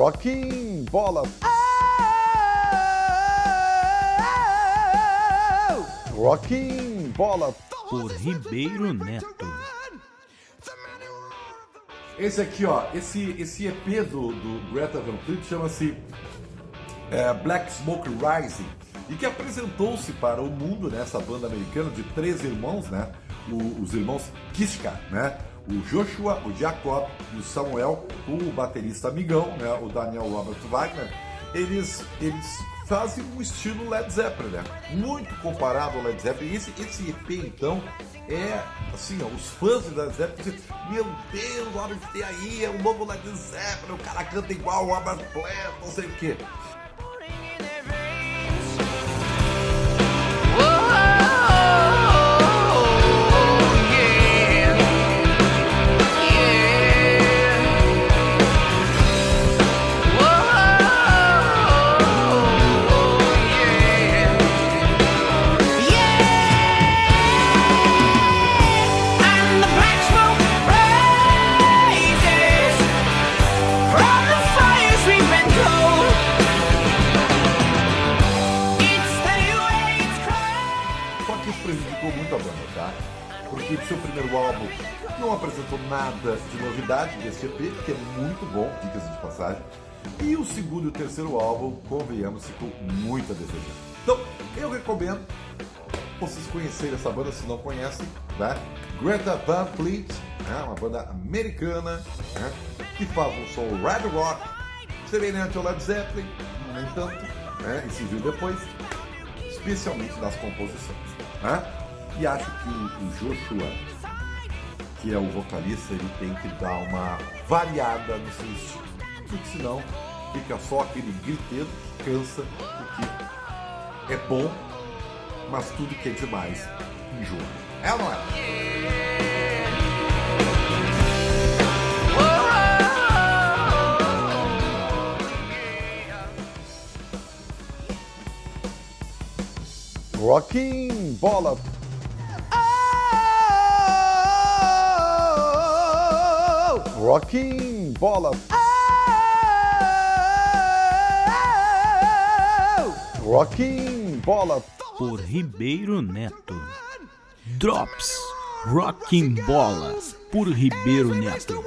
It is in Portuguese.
Rocking Bola. Rocking Bola. Por Ribeiro Neto. Esse aqui, ó, esse, esse EP do, do Greta Van Fleet chama-se é, Black Smoke Rising e que apresentou-se para o mundo nessa né, banda americana de três irmãos, né? O, os irmãos Kiska, né? O Joshua, o Jacob e o Samuel, o baterista amigão, né? O Daniel Robert Wagner. Eles, eles fazem um estilo Led Zeppelin, né? Muito comparado ao Led Zeppelin. Esse, esse EP, então, é assim, ó, os fãs de Led Zeppelin dizem, meu Deus, olha o que tem aí, é o novo Led Zeppelin, o cara canta igual o Robert Plant, não sei o quê. Não apresentou nada de novidade desse EP, que é muito bom, dicas de passagem. E o segundo e o terceiro álbum, convenhamos, ficou muito a desejar. Então, eu recomendo vocês conhecerem essa banda se não conhecem, né? Greta Van Fleet, né? uma banda americana né? que faz um som red rock, semelhante ao Led Zeppelin, nem tanto, né? e se viu depois, especialmente nas composições. Né? E acho que o, Joshua que é o vocalista, ele tem que dar uma variada no seu estilo. Porque senão fica só aquele griteiro que cansa, porque é bom, mas tudo que é demais enjoa. É ou não é? Rocking Bola Rocking Bola. Rocking Bola. Por Ribeiro Neto. Drops. Rocking Bola. Por Ribeiro Neto.